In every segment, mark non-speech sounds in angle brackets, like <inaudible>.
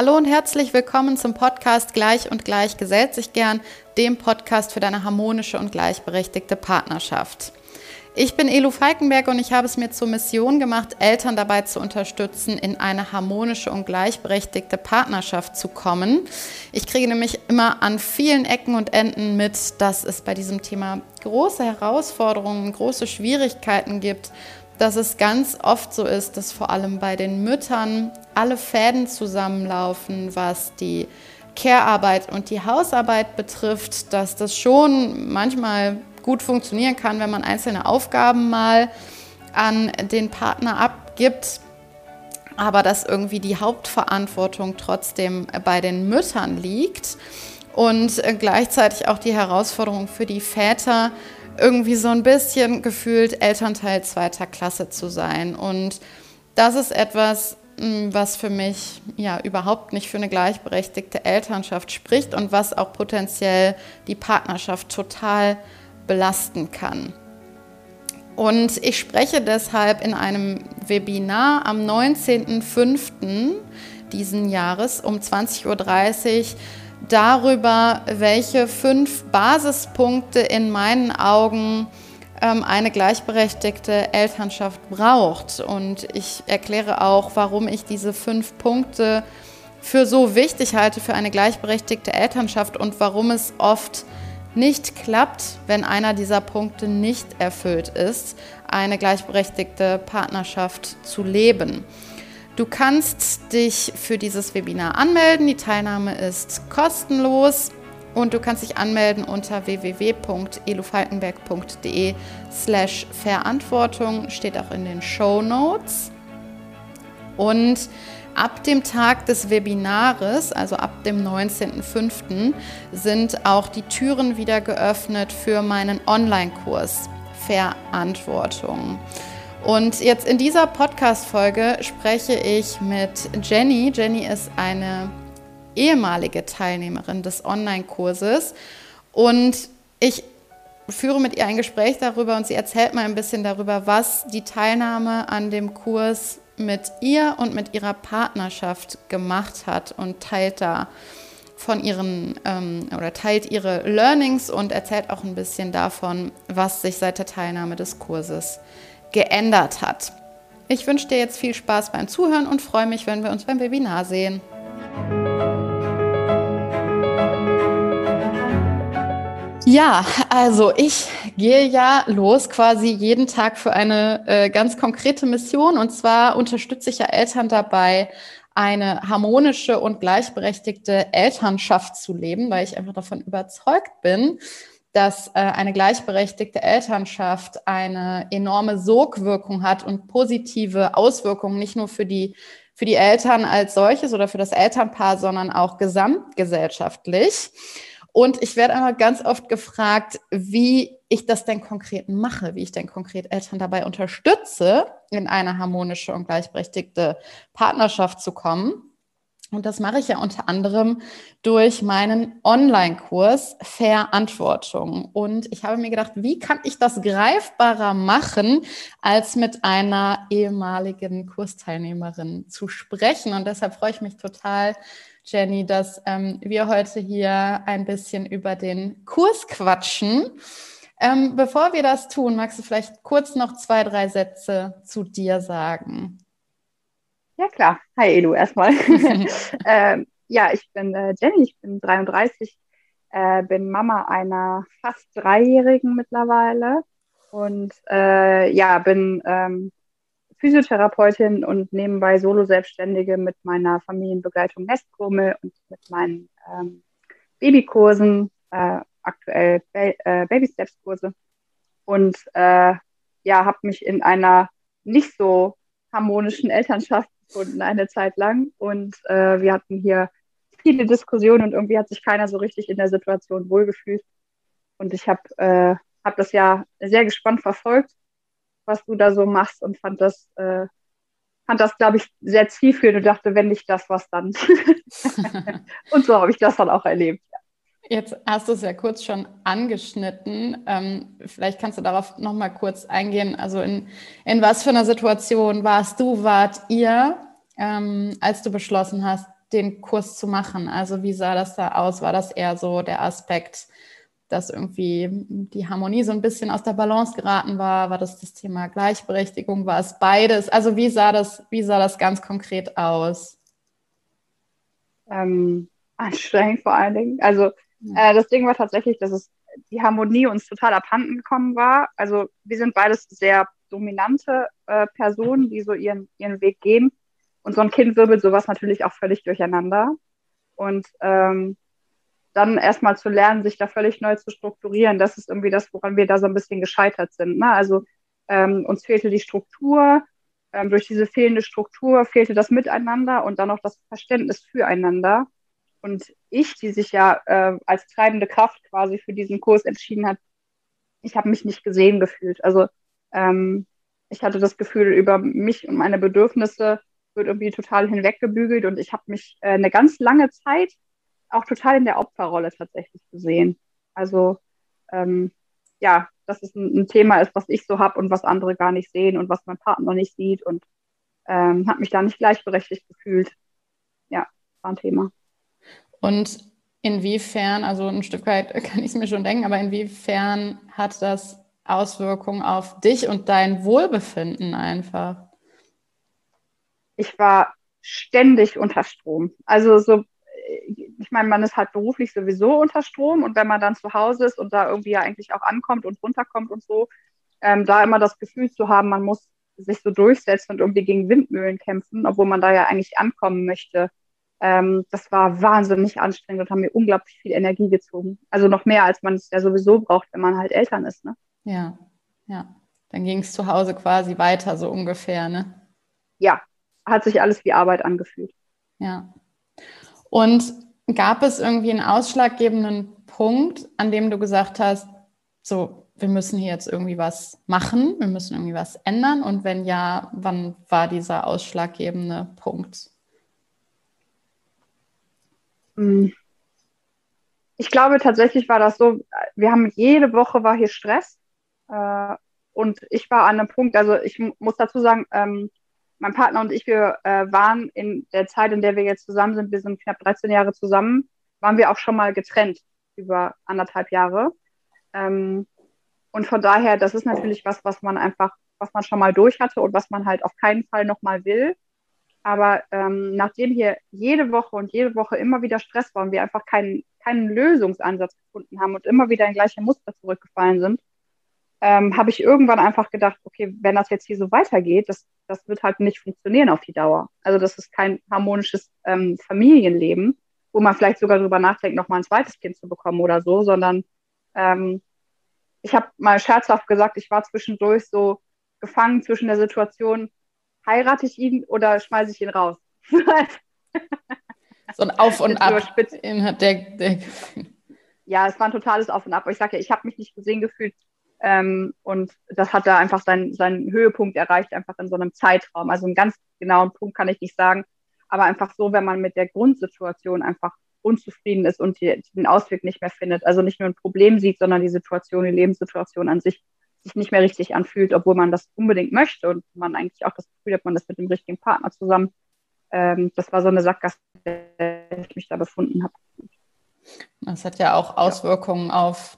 Hallo und herzlich willkommen zum Podcast Gleich und Gleich gesellt sich gern, dem Podcast für deine harmonische und gleichberechtigte Partnerschaft. Ich bin Elu Falkenberg und ich habe es mir zur Mission gemacht, Eltern dabei zu unterstützen, in eine harmonische und gleichberechtigte Partnerschaft zu kommen. Ich kriege nämlich immer an vielen Ecken und Enden mit, dass es bei diesem Thema große Herausforderungen, große Schwierigkeiten gibt, dass es ganz oft so ist, dass vor allem bei den Müttern alle Fäden zusammenlaufen, was die Care-Arbeit und die Hausarbeit betrifft, dass das schon manchmal gut funktionieren kann, wenn man einzelne Aufgaben mal an den Partner abgibt, aber dass irgendwie die Hauptverantwortung trotzdem bei den Müttern liegt und gleichzeitig auch die Herausforderung für die Väter, irgendwie so ein bisschen gefühlt Elternteil zweiter Klasse zu sein. Und das ist etwas, was für mich ja überhaupt nicht für eine gleichberechtigte Elternschaft spricht und was auch potenziell die Partnerschaft total belasten kann. Und ich spreche deshalb in einem Webinar am 19.05. diesen Jahres um 20.30 Uhr darüber, welche fünf Basispunkte in meinen Augen eine gleichberechtigte Elternschaft braucht. Und ich erkläre auch, warum ich diese fünf Punkte für so wichtig halte für eine gleichberechtigte Elternschaft und warum es oft nicht klappt, wenn einer dieser Punkte nicht erfüllt ist, eine gleichberechtigte Partnerschaft zu leben. Du kannst dich für dieses Webinar anmelden. Die Teilnahme ist kostenlos und du kannst dich anmelden unter www.elufalkenberg.de slash Verantwortung, steht auch in den Show Notes. Und Ab dem Tag des Webinares, also ab dem 19.05., sind auch die Türen wieder geöffnet für meinen Online-Kurs Verantwortung. Und jetzt in dieser Podcast-Folge spreche ich mit Jenny. Jenny ist eine ehemalige Teilnehmerin des Online-Kurses und ich führe mit ihr ein Gespräch darüber und sie erzählt mal ein bisschen darüber, was die Teilnahme an dem Kurs mit ihr und mit ihrer Partnerschaft gemacht hat und teilt da von ihren ähm, oder teilt ihre Learnings und erzählt auch ein bisschen davon, was sich seit der Teilnahme des Kurses geändert hat. Ich wünsche dir jetzt viel Spaß beim Zuhören und freue mich, wenn wir uns beim Webinar sehen. Ja, also ich gehe ja los quasi jeden Tag für eine äh, ganz konkrete Mission und zwar unterstütze ich ja Eltern dabei, eine harmonische und gleichberechtigte Elternschaft zu leben, weil ich einfach davon überzeugt bin, dass äh, eine gleichberechtigte Elternschaft eine enorme Sogwirkung hat und positive Auswirkungen nicht nur für die für die Eltern als solches oder für das Elternpaar, sondern auch gesamtgesellschaftlich. Und ich werde einmal ganz oft gefragt, wie ich das denn konkret mache, wie ich denn konkret Eltern dabei unterstütze, in eine harmonische und gleichberechtigte Partnerschaft zu kommen. Und das mache ich ja unter anderem durch meinen Online-Kurs Verantwortung. Und ich habe mir gedacht, wie kann ich das greifbarer machen, als mit einer ehemaligen Kursteilnehmerin zu sprechen? Und deshalb freue ich mich total, Jenny, dass ähm, wir heute hier ein bisschen über den Kurs quatschen. Ähm, bevor wir das tun, magst du vielleicht kurz noch zwei, drei Sätze zu dir sagen? Ja, klar. Hi, Elu, erstmal. <laughs> <laughs> ähm, ja, ich bin äh, Jenny, ich bin 33, äh, bin Mama einer fast Dreijährigen mittlerweile und äh, ja, bin ähm, Physiotherapeutin und nebenbei Solo-Selbstständige mit meiner Familienbegleitung Nestkurmel und mit meinen ähm, Babykursen, äh, aktuell ba äh, Baby-Steps-Kurse. Und äh, ja, habe mich in einer nicht so harmonischen Elternschaft gefunden eine Zeit lang. Und äh, wir hatten hier viele Diskussionen und irgendwie hat sich keiner so richtig in der Situation wohlgefühlt. Und ich habe äh, hab das ja sehr gespannt verfolgt was du da so machst und fand das, äh, fand das, glaube ich, sehr zielführend und dachte, wenn nicht das, was dann. <laughs> und so habe ich das dann auch erlebt. Jetzt hast du es ja kurz schon angeschnitten. Ähm, vielleicht kannst du darauf noch mal kurz eingehen. Also in, in was für einer Situation warst du, wart ihr, ähm, als du beschlossen hast, den Kurs zu machen? Also wie sah das da aus? War das eher so der Aspekt, dass irgendwie die Harmonie so ein bisschen aus der Balance geraten war? War das das Thema Gleichberechtigung? War es beides? Also wie sah das, wie sah das ganz konkret aus? Ähm, anstrengend vor allen Dingen. Also äh, das Ding war tatsächlich, dass es die Harmonie uns total abhanden gekommen war. Also wir sind beides sehr dominante äh, Personen, die so ihren, ihren Weg gehen. Und so ein Kind wirbelt sowas natürlich auch völlig durcheinander. Und ähm, dann erstmal zu lernen, sich da völlig neu zu strukturieren, das ist irgendwie das, woran wir da so ein bisschen gescheitert sind. Ne? Also ähm, uns fehlte die Struktur, ähm, durch diese fehlende Struktur fehlte das Miteinander und dann auch das Verständnis füreinander. Und ich, die sich ja äh, als treibende Kraft quasi für diesen Kurs entschieden hat, ich habe mich nicht gesehen gefühlt. Also ähm, ich hatte das Gefühl, über mich und meine Bedürfnisse wird irgendwie total hinweggebügelt und ich habe mich äh, eine ganz lange Zeit auch total in der Opferrolle tatsächlich gesehen. Also ähm, ja, dass es ein, ein, Thema ist, was ich so habe und was andere gar nicht sehen und was mein Partner nicht sieht und ähm, habe mich da nicht gleichberechtigt gefühlt. Ja, war ein Thema. Und inwiefern, also ein Stück weit <laughs> kann ich es mir schon denken, aber inwiefern hat das Auswirkungen auf dich und dein Wohlbefinden einfach? Ich war ständig unter Strom. Also so, ich meine, man ist halt beruflich sowieso unter Strom und wenn man dann zu Hause ist und da irgendwie ja eigentlich auch ankommt und runterkommt und so, ähm, da immer das Gefühl zu haben, man muss sich so durchsetzen und irgendwie gegen Windmühlen kämpfen, obwohl man da ja eigentlich ankommen möchte. Ähm, das war wahnsinnig anstrengend und haben mir unglaublich viel Energie gezogen. Also noch mehr, als man es ja sowieso braucht, wenn man halt Eltern ist. Ne? Ja, ja. Dann ging es zu Hause quasi weiter, so ungefähr, ne? Ja, hat sich alles wie Arbeit angefühlt. Ja. Und gab es irgendwie einen ausschlaggebenden Punkt, an dem du gesagt hast, so, wir müssen hier jetzt irgendwie was machen, wir müssen irgendwie was ändern? Und wenn ja, wann war dieser ausschlaggebende Punkt? Hm. Ich glaube tatsächlich war das so, wir haben jede Woche war hier Stress. Äh, und ich war an einem Punkt, also ich muss dazu sagen, ähm, mein Partner und ich, wir äh, waren in der Zeit, in der wir jetzt zusammen sind, wir sind knapp 13 Jahre zusammen, waren wir auch schon mal getrennt über anderthalb Jahre. Ähm, und von daher, das ist natürlich was, was man einfach, was man schon mal durch hatte und was man halt auf keinen Fall nochmal will. Aber ähm, nachdem hier jede Woche und jede Woche immer wieder Stress war und wir einfach keinen, keinen Lösungsansatz gefunden haben und immer wieder in gleiche Muster zurückgefallen sind, ähm, habe ich irgendwann einfach gedacht, okay, wenn das jetzt hier so weitergeht, das, das wird halt nicht funktionieren auf die Dauer. Also das ist kein harmonisches ähm, Familienleben, wo man vielleicht sogar darüber nachdenkt, nochmal ein zweites Kind zu bekommen oder so, sondern ähm, ich habe mal scherzhaft gesagt, ich war zwischendurch so gefangen zwischen der Situation, heirate ich ihn oder schmeiße ich ihn raus? so ein Auf und Ab. Der, der ja, es war ein totales Auf und Ab. Aber ich sage ja, ich habe mich nicht gesehen gefühlt ähm, und das hat da einfach seinen, seinen Höhepunkt erreicht, einfach in so einem Zeitraum. Also einen ganz genauen Punkt kann ich nicht sagen, aber einfach so, wenn man mit der Grundsituation einfach unzufrieden ist und die, den Ausweg nicht mehr findet. Also nicht nur ein Problem sieht, sondern die Situation, die Lebenssituation an sich sich nicht mehr richtig anfühlt, obwohl man das unbedingt möchte und man eigentlich auch das Gefühl hat, man ist mit dem richtigen Partner zusammen. Ähm, das war so eine Sackgasse, in der ich mich da befunden habe. Das hat ja auch Auswirkungen ja. auf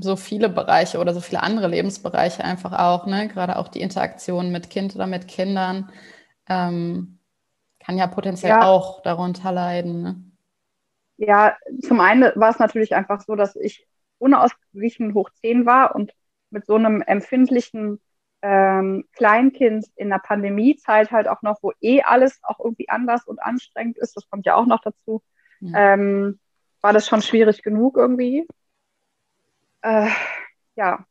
so viele Bereiche oder so viele andere Lebensbereiche einfach auch, ne? Gerade auch die Interaktion mit Kind oder mit Kindern ähm, kann ja potenziell ja. auch darunter leiden. Ne? Ja, zum einen war es natürlich einfach so, dass ich unausgeglichen hoch 10 war und mit so einem empfindlichen ähm, Kleinkind in der Pandemiezeit halt auch noch, wo eh alles auch irgendwie anders und anstrengend ist, das kommt ja auch noch dazu, mhm. ähm, war das schon schwierig genug irgendwie äh, ja,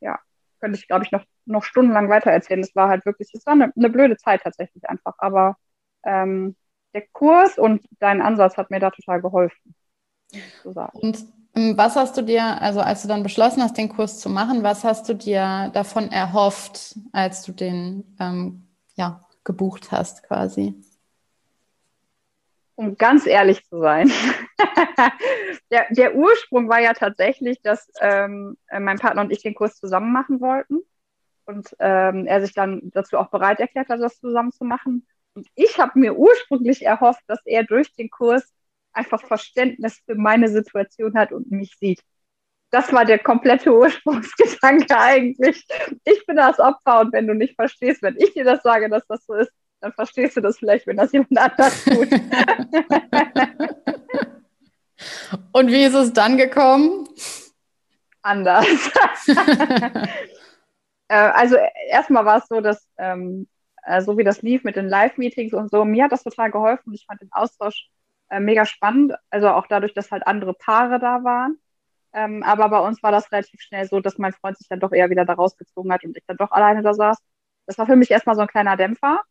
ja, könnte ich, glaube ich, noch, noch stundenlang weitererzählen. Es war halt wirklich, es war eine, eine blöde Zeit tatsächlich einfach. Aber ähm, der Kurs und dein Ansatz hat mir da total geholfen. Und ähm, was hast du dir, also als du dann beschlossen hast, den Kurs zu machen, was hast du dir davon erhofft, als du den ähm, ja, gebucht hast quasi? Um ganz ehrlich zu sein. <laughs> der, der, Ursprung war ja tatsächlich, dass ähm, mein Partner und ich den Kurs zusammen machen wollten und ähm, er sich dann dazu auch bereit erklärt hat, das zusammen zu machen. Und ich habe mir ursprünglich erhofft, dass er durch den Kurs einfach Verständnis für meine Situation hat und mich sieht. Das war der komplette Ursprungsgedanke <laughs> eigentlich. Ich bin das Opfer und wenn du nicht verstehst, wenn ich dir das sage, dass das so ist, dann verstehst du das vielleicht, wenn das jemand anders tut. <laughs> und wie ist es dann gekommen? Anders. <laughs> Äh, also erstmal war es so, dass ähm, äh, so wie das lief mit den Live-Meetings und so, mir hat das total geholfen. Ich fand den Austausch äh, mega spannend. Also auch dadurch, dass halt andere Paare da waren. Ähm, aber bei uns war das relativ schnell so, dass mein Freund sich dann doch eher wieder da rausgezogen hat und ich dann doch alleine da saß. Das war für mich erstmal so ein kleiner Dämpfer.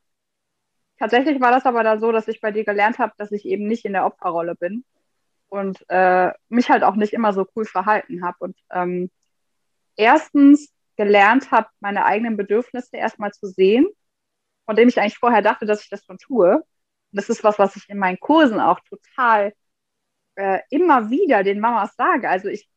Tatsächlich war das aber da so, dass ich bei dir gelernt habe, dass ich eben nicht in der Opferrolle bin und äh, mich halt auch nicht immer so cool verhalten habe. Und ähm, erstens gelernt habe, meine eigenen Bedürfnisse erstmal zu sehen, von dem ich eigentlich vorher dachte, dass ich das schon tue das ist was, was ich in meinen Kursen auch total äh, immer wieder den Mamas sage. Also ich,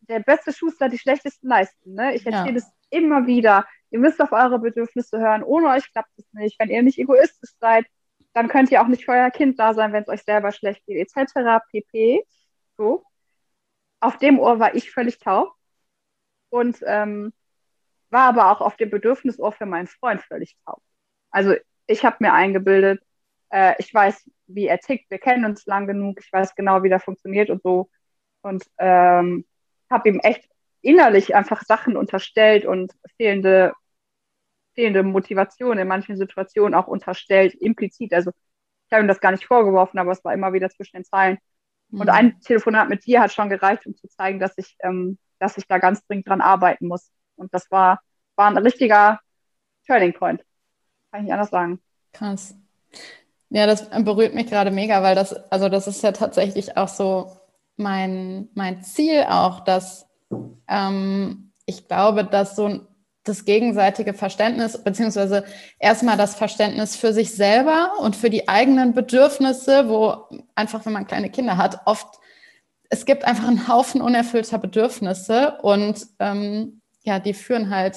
der beste Schuster, die schlechtesten leisten. Ne? Ich erzähle ja. immer wieder. Ihr müsst auf eure Bedürfnisse hören. Ohne euch klappt es nicht. Wenn ihr nicht egoistisch seid, dann könnt ihr auch nicht für euer Kind da sein, wenn es euch selber schlecht geht, etc. pp. So. Auf dem Ohr war ich völlig taub und ähm, war aber auch auf dem Bedürfnisohr für meinen Freund völlig taub. Also ich habe mir eingebildet, äh, ich weiß, wie er tickt, wir kennen uns lang genug, ich weiß genau, wie der funktioniert und so. Und ähm, habe ihm echt innerlich einfach Sachen unterstellt und fehlende, fehlende Motivation in manchen Situationen auch unterstellt, implizit. Also ich habe ihm das gar nicht vorgeworfen, aber es war immer wieder zwischen den Zeilen. Mhm. Und ein Telefonat mit dir hat schon gereicht, um zu zeigen, dass ich, ähm, dass ich da ganz dringend dran arbeiten muss. Und das war, war ein richtiger Turning Point. Kann ich nicht anders sagen. Krass. Ja, das berührt mich gerade mega, weil das, also das ist ja tatsächlich auch so mein, mein Ziel auch, dass ähm, ich glaube, dass so das gegenseitige Verständnis, beziehungsweise erstmal das Verständnis für sich selber und für die eigenen Bedürfnisse, wo einfach, wenn man kleine Kinder hat, oft, es gibt einfach einen Haufen unerfüllter Bedürfnisse und ähm, ja, die führen halt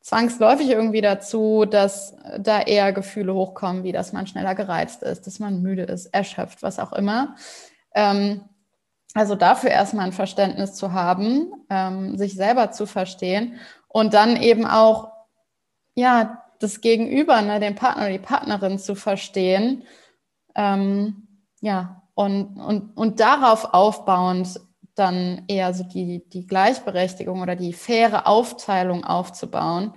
zwangsläufig irgendwie dazu, dass da eher Gefühle hochkommen, wie dass man schneller gereizt ist, dass man müde ist, erschöpft, was auch immer. Ähm, also dafür erstmal ein Verständnis zu haben, ähm, sich selber zu verstehen und dann eben auch, ja, das Gegenüber, ne, den Partner oder die Partnerin zu verstehen. Ähm, ja, und, und, und darauf aufbauend dann eher so die, die Gleichberechtigung oder die faire Aufteilung aufzubauen.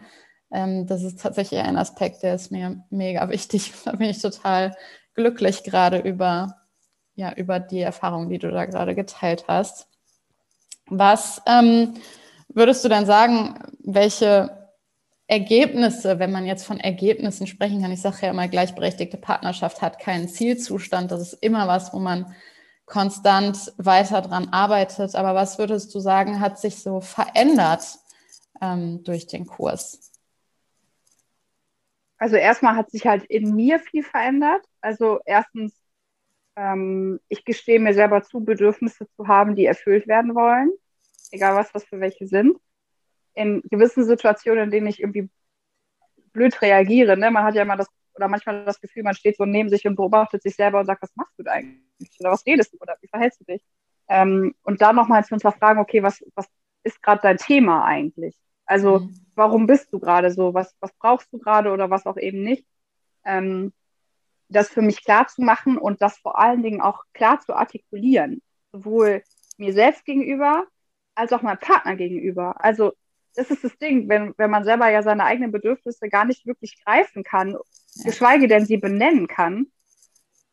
Ähm, das ist tatsächlich ein Aspekt, der ist mir mega wichtig. <laughs> Da bin ich total glücklich gerade über, ja, über die Erfahrung, die du da gerade geteilt hast. Was ähm, würdest du dann sagen, welche Ergebnisse, wenn man jetzt von Ergebnissen sprechen kann, ich sage ja immer, gleichberechtigte Partnerschaft hat keinen Zielzustand, das ist immer was, wo man konstant weiter dran arbeitet. Aber was würdest du sagen, hat sich so verändert ähm, durch den Kurs? Also erstmal hat sich halt in mir viel verändert. Also erstens, ähm, ich gestehe mir selber zu, Bedürfnisse zu haben, die erfüllt werden wollen, egal was das für welche sind. In gewissen Situationen, in denen ich irgendwie blöd reagiere, ne? man hat ja immer das oder manchmal das Gefühl, man steht so neben sich und beobachtet sich selber und sagt, was machst du da eigentlich? Oder was redest du? Oder wie verhältst du dich? Ähm, und da nochmal zu hinterfragen, okay, was, was ist gerade dein Thema eigentlich? Also, mhm. warum bist du gerade so? Was, was brauchst du gerade oder was auch eben nicht? Ähm, das für mich klar zu machen und das vor allen Dingen auch klar zu artikulieren. Sowohl mir selbst gegenüber als auch meinem Partner gegenüber. Also, das ist das Ding, wenn, wenn man selber ja seine eigenen Bedürfnisse gar nicht wirklich greifen kann geschweige denn sie benennen kann,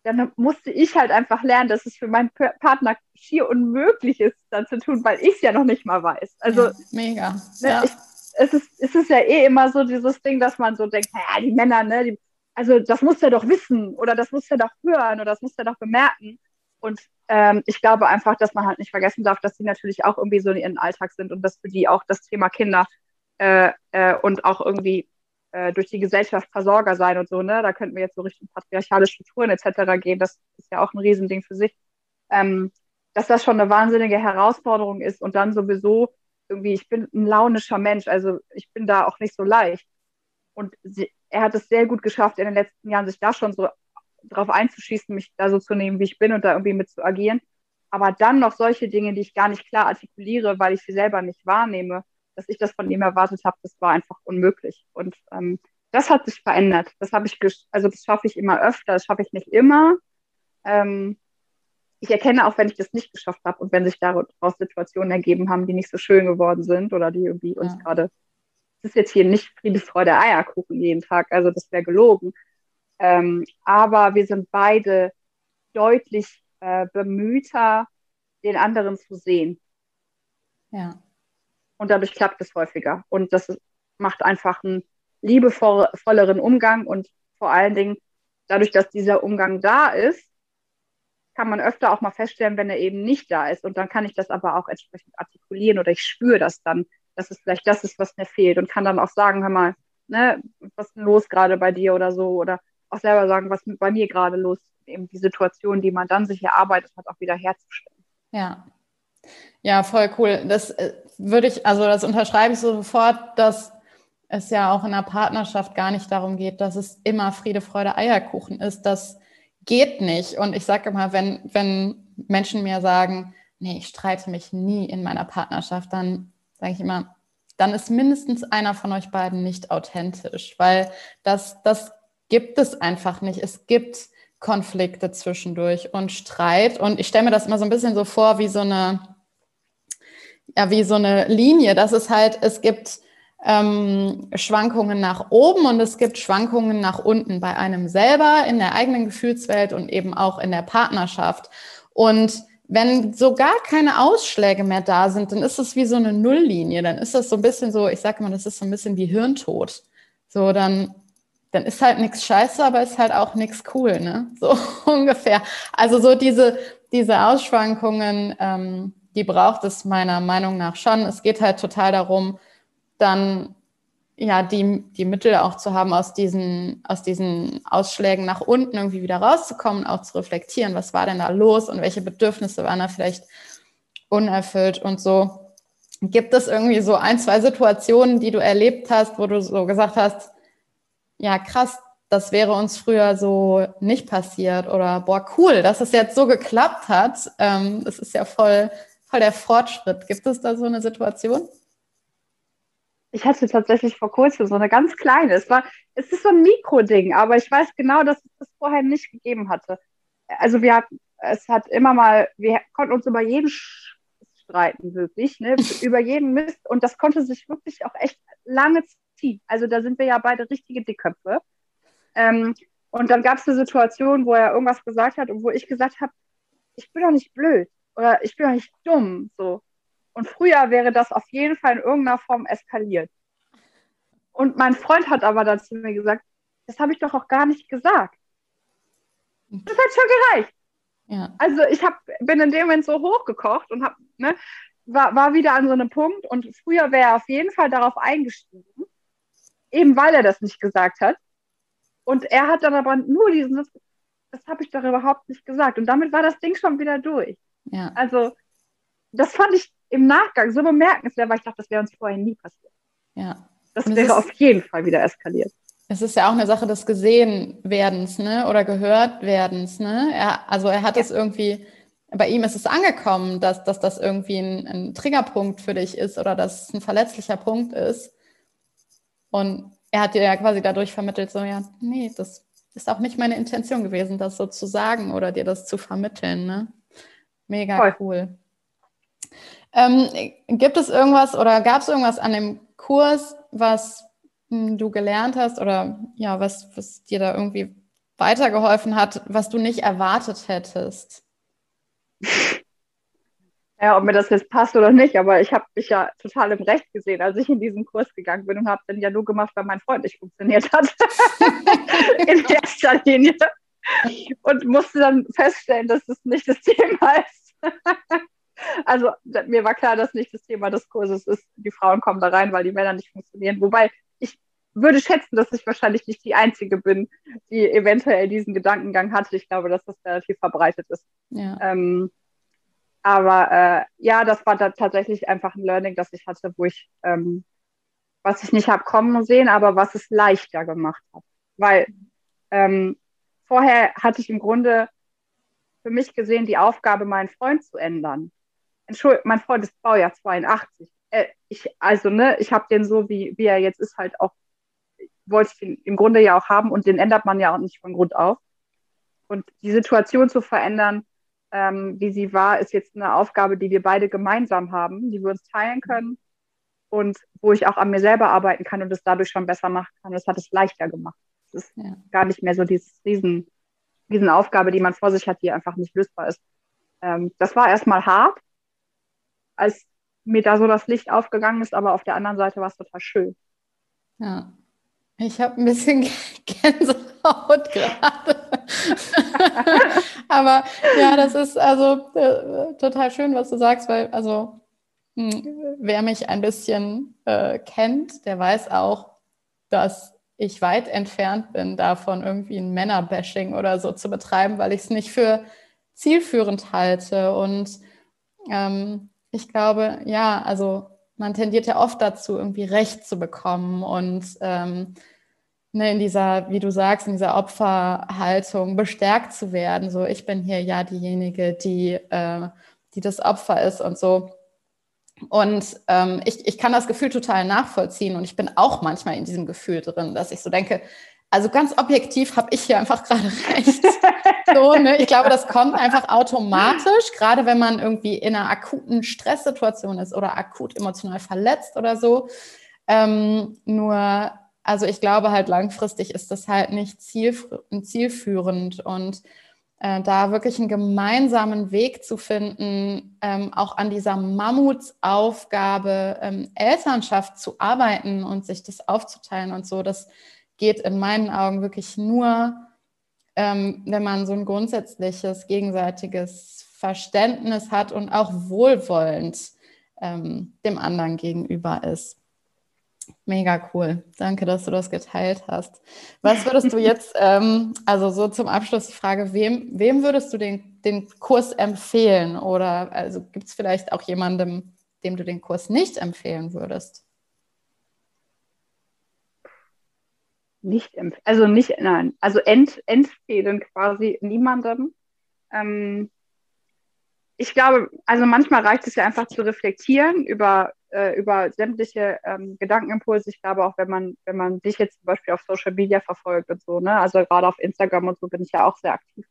dann musste ich halt einfach lernen, dass es für meinen Partner schier unmöglich ist, dann zu tun, weil ich es ja noch nicht mal weiß. Also ja, mega. Ne, ja. Ich, es, ist, es ist ja eh immer so dieses Ding, dass man so denkt, naja, die Männer, ne, die, also das muss er doch wissen oder das muss er doch hören oder das muss er doch bemerken. Und ähm, ich glaube einfach, dass man halt nicht vergessen darf, dass sie natürlich auch irgendwie so in ihrem Alltag sind und dass für die auch das Thema Kinder äh, äh, und auch irgendwie äh, durch die Gesellschaft Versorger sein und so, ne? Da könnten wir jetzt so Richtung patriarchale Strukturen etc. gehen. Das ist ja auch ein Riesending für sich. Ähm, dass das schon eine wahnsinnige Herausforderung ist und dann sowieso irgendwie, ich bin ein launischer Mensch, also ich bin da auch nicht so leicht. Und sie, er hat es sehr gut geschafft, in den letzten Jahren sich da schon so drauf einzuschießen, mich da so zu nehmen, wie ich bin und da irgendwie mit zu agieren. Aber dann noch solche Dinge, die ich gar nicht klar artikuliere, weil ich sie selber nicht wahrnehme, dass ich das von ihm erwartet habe, das war einfach unmöglich. Und ähm, das hat sich verändert. Das habe ich, also das schaffe ich immer öfter, das schaffe ich nicht immer. Ähm, ich erkenne auch, wenn ich das nicht geschafft habe und wenn sich daraus Situationen ergeben haben, die nicht so schön geworden sind oder die irgendwie uns ja. gerade, es ist jetzt hier nicht Friede, Freude, Eierkuchen jeden Tag, also das wäre gelogen. Ähm, aber wir sind beide deutlich äh, bemühter, den anderen zu sehen. Ja. Und dadurch klappt es häufiger. Und das macht einfach einen liebevolleren Umgang und vor allen Dingen dadurch, dass dieser Umgang da ist, kann man öfter auch mal feststellen, wenn er eben nicht da ist. Und dann kann ich das aber auch entsprechend artikulieren oder ich spüre das dann, dass es vielleicht das ist, was mir fehlt und kann dann auch sagen, hör mal, ne, was ist denn los gerade bei dir oder so oder auch selber sagen, was bei mir gerade los ist, eben die Situation, die man dann sich erarbeitet hat, auch wieder herzustellen. Ja. Ja, voll cool. Das äh, würde ich, also das unterschreibe ich sofort, dass es ja auch in einer Partnerschaft gar nicht darum geht, dass es immer Friede, Freude, Eierkuchen ist. Das geht nicht. Und ich sage immer, wenn, wenn Menschen mir sagen, nee, ich streite mich nie in meiner Partnerschaft, dann sage ich immer, dann ist mindestens einer von euch beiden nicht authentisch, weil das, das gibt es einfach nicht. Es gibt Konflikte zwischendurch und Streit. Und ich stelle mir das immer so ein bisschen so vor, wie so eine, ja, wie so eine Linie. Das ist halt, es gibt ähm, Schwankungen nach oben und es gibt Schwankungen nach unten bei einem selber in der eigenen Gefühlswelt und eben auch in der Partnerschaft. Und wenn so gar keine Ausschläge mehr da sind, dann ist es wie so eine Nulllinie. Dann ist das so ein bisschen so, ich sage mal, das ist so ein bisschen wie Hirntod. So, dann, dann ist halt nichts scheiße, aber ist halt auch nichts cool, ne? So <laughs> ungefähr. Also so diese, diese Ausschwankungen, ähm, die braucht es meiner Meinung nach schon. Es geht halt total darum, dann ja die, die Mittel auch zu haben, aus diesen, aus diesen Ausschlägen nach unten irgendwie wieder rauszukommen, auch zu reflektieren, was war denn da los und welche Bedürfnisse waren da vielleicht unerfüllt und so. Gibt es irgendwie so ein, zwei Situationen, die du erlebt hast, wo du so gesagt hast, ja krass, das wäre uns früher so nicht passiert oder boah, cool, dass es jetzt so geklappt hat. Ähm, das ist ja voll, voll der Fortschritt. Gibt es da so eine Situation? Ich hatte tatsächlich vor kurzem so eine ganz kleine. Es war, es ist so ein Mikroding, aber ich weiß genau, dass es das vorher nicht gegeben hatte. Also wir hatten, es hat immer mal, wir konnten uns über jeden streiten, wirklich, ne? <laughs> über jeden Mist. Und das konnte sich wirklich auch echt lange ziehen. Also da sind wir ja beide richtige Dickköpfe. Ähm, und dann gab es eine Situation, wo er irgendwas gesagt hat und wo ich gesagt habe, ich bin doch nicht blöd oder ich bin doch nicht dumm. So. Und früher wäre das auf jeden Fall in irgendeiner Form eskaliert. Und mein Freund hat aber dazu mir gesagt, das habe ich doch auch gar nicht gesagt. Das hat schon gereicht. Ja. Also ich hab, bin in dem Moment so hochgekocht und hab, ne, war, war wieder an so einem Punkt und früher wäre er auf jeden Fall darauf eingestiegen, eben weil er das nicht gesagt hat. Und er hat dann aber nur diesen, das, das habe ich doch überhaupt nicht gesagt. Und damit war das Ding schon wieder durch. Ja. Also das fand ich im Nachgang so bemerkenswert, weil ich dachte, das wäre uns vorher nie passiert. Ja. Das wäre ist, auf jeden Fall wieder eskaliert. Es ist ja auch eine Sache des Gesehenwerdens, ne? Oder Gehörtwerdens, ne? Er, also er hat ja. es irgendwie, bei ihm ist es angekommen, dass, dass das irgendwie ein, ein Triggerpunkt für dich ist oder dass es ein verletzlicher Punkt ist. Und er hat dir ja quasi dadurch vermittelt, so, ja, nee, das ist auch nicht meine Intention gewesen, das so zu sagen oder dir das zu vermitteln, ne? Mega Voll. cool. Ähm, gibt es irgendwas oder gab es irgendwas an dem Kurs, was hm, du gelernt hast oder ja, was, was dir da irgendwie weitergeholfen hat, was du nicht erwartet hättest? <laughs> Ja, ob mir das jetzt passt oder nicht, aber ich habe mich ja total im Recht gesehen, als ich in diesen Kurs gegangen bin und habe den ja nur gemacht, weil mein Freund nicht funktioniert hat. <laughs> in erster Linie. Und musste dann feststellen, dass das nicht das Thema ist. Also mir war klar, dass nicht das Thema des Kurses ist, die Frauen kommen da rein, weil die Männer nicht funktionieren. Wobei ich würde schätzen, dass ich wahrscheinlich nicht die Einzige bin, die eventuell diesen Gedankengang hatte. Ich glaube, dass das relativ verbreitet ist. Ja. Ähm, aber äh, ja, das war da tatsächlich einfach ein Learning, das ich hatte, wo ich ähm, was ich nicht habe kommen sehen, aber was es leichter gemacht hat. Weil ähm, vorher hatte ich im Grunde für mich gesehen die Aufgabe, meinen Freund zu ändern. Entschuldigung, mein Freund ist Baujahr 82. Äh, ich, also, ne, ich habe den so, wie, wie er jetzt ist, halt auch, wollte ich den im Grunde ja auch haben und den ändert man ja auch nicht von Grund auf. Und die Situation zu verändern, ähm, wie sie war, ist jetzt eine Aufgabe, die wir beide gemeinsam haben, die wir uns teilen können und wo ich auch an mir selber arbeiten kann und es dadurch schon besser machen kann. Das hat es leichter gemacht. Es ist ja. gar nicht mehr so dieses Riesen, Riesenaufgabe, die man vor sich hat, die einfach nicht lösbar ist. Ähm, das war erstmal hart, als mir da so das Licht aufgegangen ist, aber auf der anderen Seite war es total schön. Ja. Ich habe ein bisschen Gänsehaut <laughs> gerade. aber ja, das ist also äh, total schön, was du sagst, weil also mh, hm, wer mich ein bisschen äh, kennt, der weiß auch, dass ich weit entfernt bin, davon irgendwie ein Männerbashing oder so zu betreiben, weil ich es nicht für zielführend halte. Und ähm, ich glaube, ja, also man tendiert ja oft dazu, irgendwie Recht zu bekommen und ähm, ne, in dieser, wie du sagst, in dieser Opferhaltung bestärkt zu werden. So, ich bin hier ja diejenige, die, äh, die das Opfer ist und so. Und ähm, ich, ich kann das Gefühl total nachvollziehen und ich bin auch manchmal in diesem Gefühl drin, dass ich so denke, also ganz objektiv habe ich hier einfach gerade <laughs> recht. So, ne? Ich glaube, das kommt einfach automatisch, gerade wenn man irgendwie in einer akuten Stresssituation ist oder akut emotional verletzt oder so. Ähm, nur, also ich glaube halt langfristig ist das halt nicht zielführend und äh, da wirklich einen gemeinsamen Weg zu finden, ähm, auch an dieser Mammutsaufgabe ähm, Elternschaft zu arbeiten und sich das aufzuteilen und so, das geht in meinen Augen wirklich nur, ähm, wenn man so ein grundsätzliches gegenseitiges Verständnis hat und auch wohlwollend ähm, dem anderen gegenüber ist. Mega cool. Danke, dass du das geteilt hast. Was würdest du <laughs> jetzt, ähm, also so zum Abschluss die Frage, wem, wem würdest du den, den Kurs empfehlen? Oder also gibt es vielleicht auch jemandem, dem du den Kurs nicht empfehlen würdest? Nicht empfehlen, also nicht, nein, also ent, empfehlen quasi niemandem. Ähm, ich glaube, also manchmal reicht es ja einfach zu reflektieren über äh, über sämtliche ähm, Gedankenimpulse. Ich glaube auch, wenn man, wenn man dich jetzt zum Beispiel auf Social Media verfolgt und so, ne, also gerade auf Instagram und so bin ich ja auch sehr aktiv.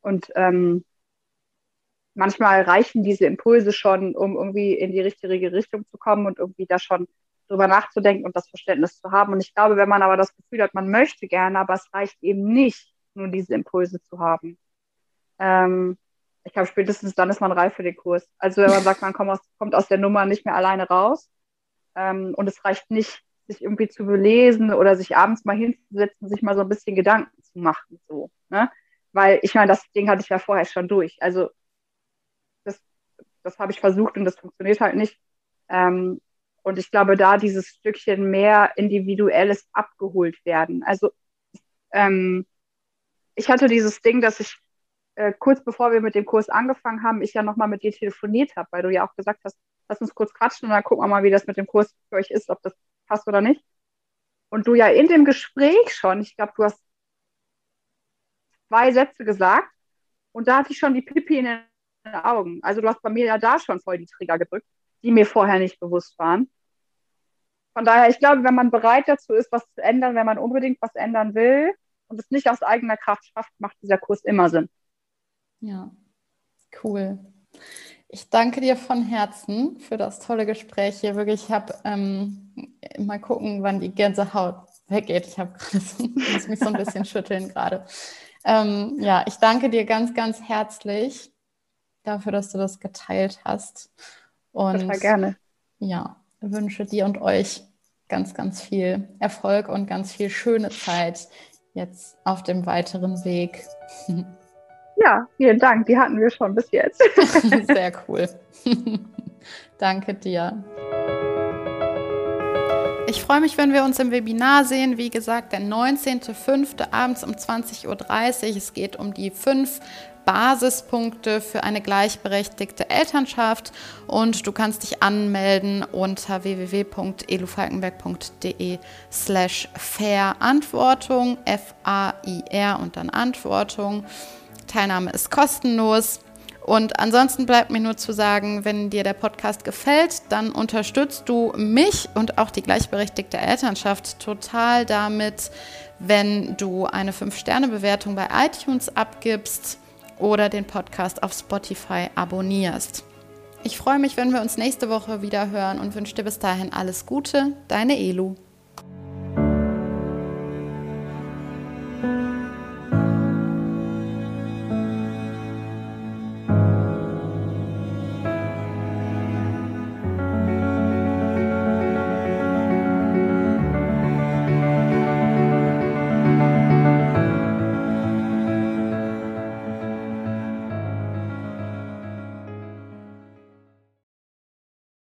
Und ähm, manchmal reichen diese Impulse schon, um irgendwie in die richtige Richtung zu kommen und irgendwie da schon drüber nachzudenken und das Verständnis zu haben. Und ich glaube, wenn man aber das Gefühl hat, man möchte gerne, aber es reicht eben nicht, nur diese Impulse zu haben, ähm, ich glaube, spätestens dann ist man reif für den Kurs. Also wenn man sagt, man kommt aus, kommt aus der Nummer nicht mehr alleine raus ähm, und es reicht nicht, sich irgendwie zu belesen oder sich abends mal hinzusetzen, sich mal so ein bisschen Gedanken zu machen. So, ne? Weil ich meine, das Ding hatte ich ja vorher schon durch. Also das, das habe ich versucht und das funktioniert halt nicht. Ähm, und ich glaube, da dieses Stückchen mehr individuelles abgeholt werden. Also ähm, ich hatte dieses Ding, dass ich äh, kurz bevor wir mit dem Kurs angefangen haben, ich ja nochmal mit dir telefoniert habe, weil du ja auch gesagt hast, lass uns kurz quatschen und dann gucken wir mal, wie das mit dem Kurs für euch ist, ob das passt oder nicht. Und du ja in dem Gespräch schon, ich glaube, du hast zwei Sätze gesagt und da hatte ich schon die Pipi in den Augen. Also du hast bei mir ja da schon voll die Trigger gedrückt, die mir vorher nicht bewusst waren. Von daher, ich glaube, wenn man bereit dazu ist, was zu ändern, wenn man unbedingt was ändern will und es nicht aus eigener Kraft schafft, macht dieser Kurs immer Sinn. Ja, cool. Ich danke dir von Herzen für das tolle Gespräch hier. Wirklich, ich habe ähm, mal gucken, wann die Gänsehaut weggeht. Ich habe gerade so, muss mich so ein bisschen schütteln gerade. Ähm, ja, ich danke dir ganz, ganz herzlich dafür, dass du das geteilt hast. Und Total gerne. Ja, wünsche dir und euch ganz, ganz viel Erfolg und ganz viel schöne Zeit jetzt auf dem weiteren Weg. <laughs> Ja, vielen Dank. Die hatten wir schon bis jetzt. <laughs> Sehr cool. <laughs> Danke dir. Ich freue mich, wenn wir uns im Webinar sehen. Wie gesagt, der 19.05. abends um 20.30 Uhr. Es geht um die fünf Basispunkte für eine gleichberechtigte Elternschaft und du kannst dich anmelden unter www.elufalkenberg.de slash Verantwortung, F-A-I-R und dann Antwortung. Teilnahme ist kostenlos. Und ansonsten bleibt mir nur zu sagen, wenn dir der Podcast gefällt, dann unterstützt du mich und auch die gleichberechtigte Elternschaft total damit, wenn du eine 5-Sterne-Bewertung bei iTunes abgibst oder den Podcast auf Spotify abonnierst. Ich freue mich, wenn wir uns nächste Woche wieder hören und wünsche dir bis dahin alles Gute. Deine Elu.